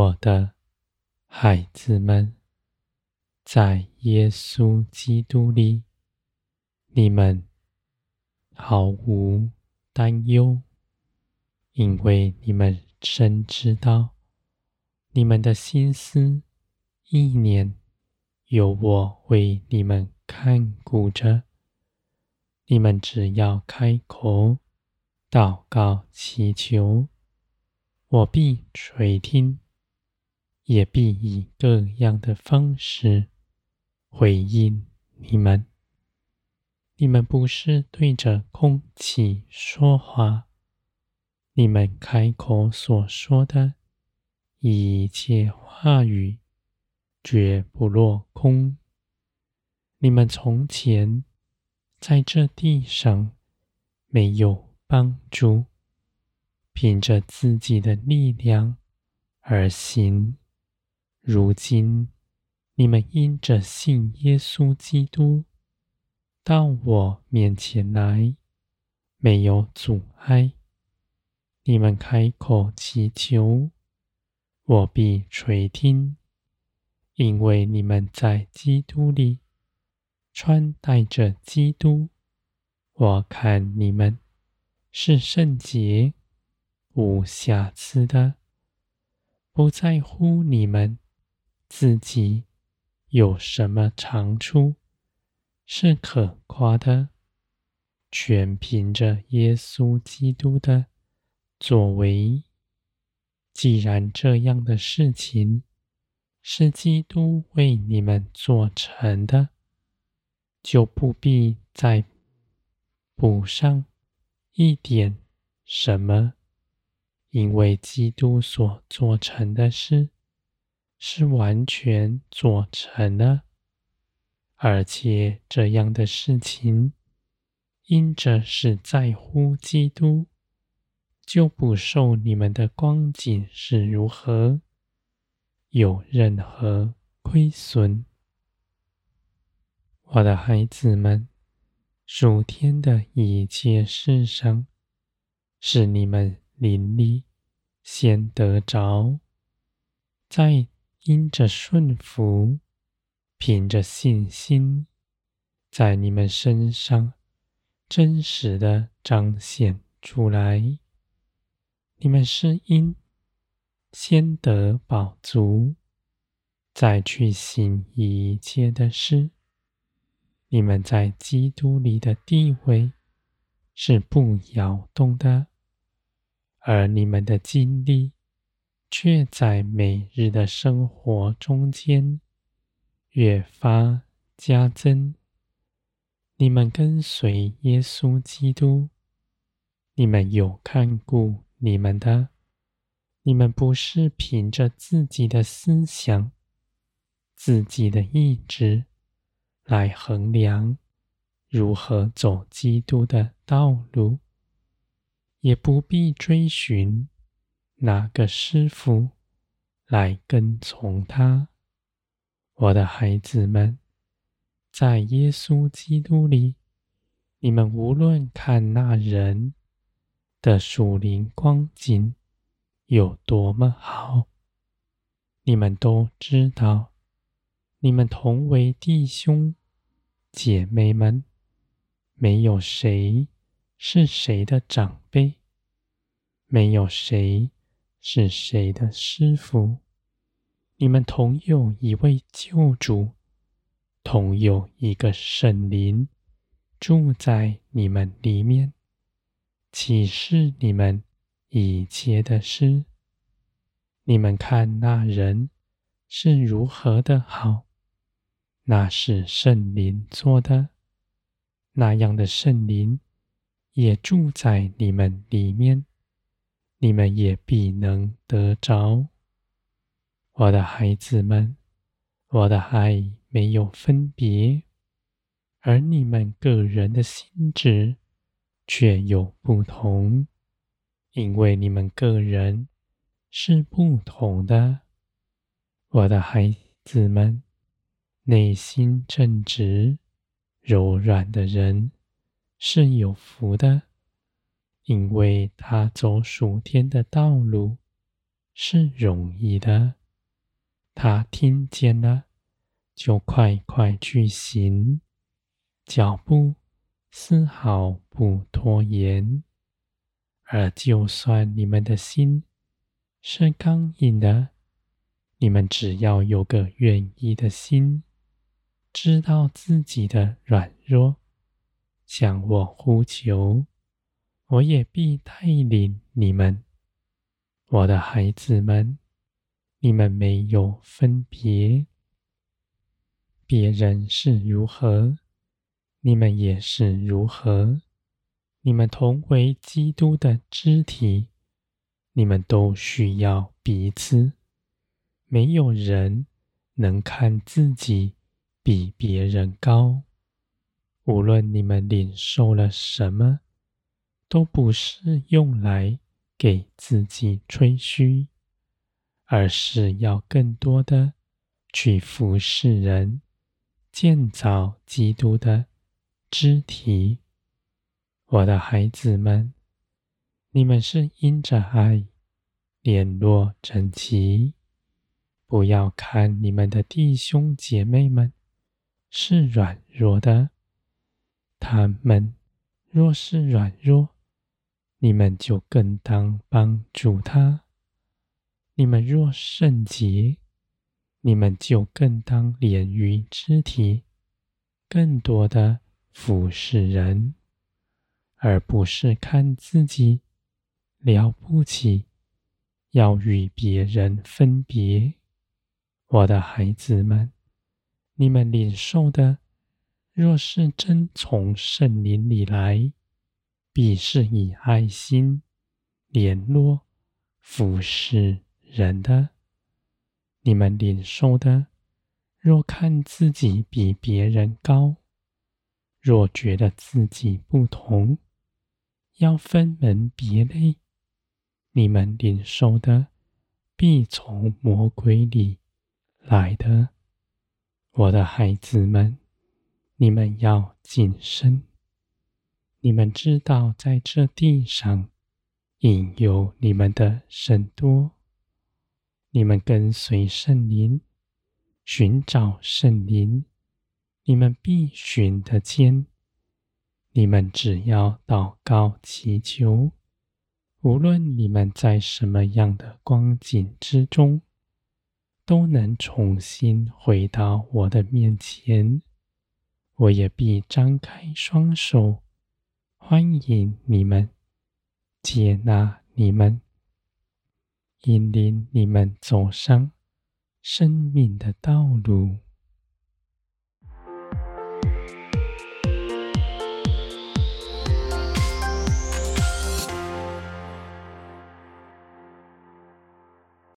我的孩子们，在耶稣基督里，你们毫无担忧，因为你们深知道，你们的心思意念有我为你们看顾着。你们只要开口祷告祈求，我必垂听。也必以各样的方式回应你们。你们不是对着空气说话，你们开口所说的一切话语绝不落空。你们从前在这地上没有帮助，凭着自己的力量而行。如今，你们因着信耶稣基督，到我面前来，没有阻碍。你们开口祈求，我必垂听，因为你们在基督里穿戴着基督。我看你们是圣洁、无瑕疵的，不在乎你们。自己有什么长处是可夸的？全凭着耶稣基督的作为。既然这样的事情是基督为你们做成的，就不必再补上一点什么，因为基督所做成的事。是完全做成了，而且这样的事情，因着是在乎基督，就不受你们的光景是如何有任何亏损。我的孩子们，属天的一切事上，是你们灵里先得着，在。因着顺服，凭着信心，在你们身上真实的彰显出来。你们是因先得饱足，再去行一切的事。你们在基督里的地位是不摇动的，而你们的经历。却在每日的生活中间越发加增。你们跟随耶稣基督，你们有看顾你们的，你们不是凭着自己的思想、自己的意志来衡量如何走基督的道路，也不必追寻。哪个师傅来跟从他？我的孩子们，在耶稣基督里，你们无论看那人的属灵光景有多么好，你们都知道，你们同为弟兄姐妹们，没有谁是谁的长辈，没有谁。是谁的师傅？你们同有一位救主，同有一个圣灵住在你们里面，启示你们一切的事。你们看那人是如何的好，那是圣灵做的，那样的圣灵也住在你们里面。你们也必能得着，我的孩子们，我的爱没有分别，而你们个人的心智却有不同，因为你们个人是不同的。我的孩子们，内心正直、柔软的人是有福的。因为他走属天的道路，是容易的。他听见了，就快快去行，脚步丝毫不拖延。而就算你们的心是刚硬的，你们只要有个愿意的心，知道自己的软弱，向我呼求，我也必带领你们。我的孩子们，你们没有分别，别人是如何，你们也是如何。你们同为基督的肢体，你们都需要彼此。没有人能看自己比别人高。无论你们领受了什么，都不是用来给自己吹嘘，而是要更多的去服侍人，建造基督的肢体。我的孩子们，你们是因着爱联络整齐。不要看你们的弟兄姐妹们是软弱的，他们若是软弱，你们就更当帮助他；你们若圣洁，你们就更当连于肢体，更多的服侍人，而不是看自己了不起，要与别人分别。我的孩子们，你们领受的，若是真从圣灵里来，必是以爱心联络服侍人的。你们领受的，若看自己比别人高，若觉得自己不同，要分门别类，你们领受的，必从魔鬼里。来的，我的孩子们，你们要谨慎。你们知道，在这地上引诱你们的甚多。你们跟随圣灵，寻找圣灵，你们必寻得见。你们只要祷告祈求，无论你们在什么样的光景之中。都能重新回到我的面前，我也必张开双手，欢迎你们，接纳你们，引领你们走上生命的道路。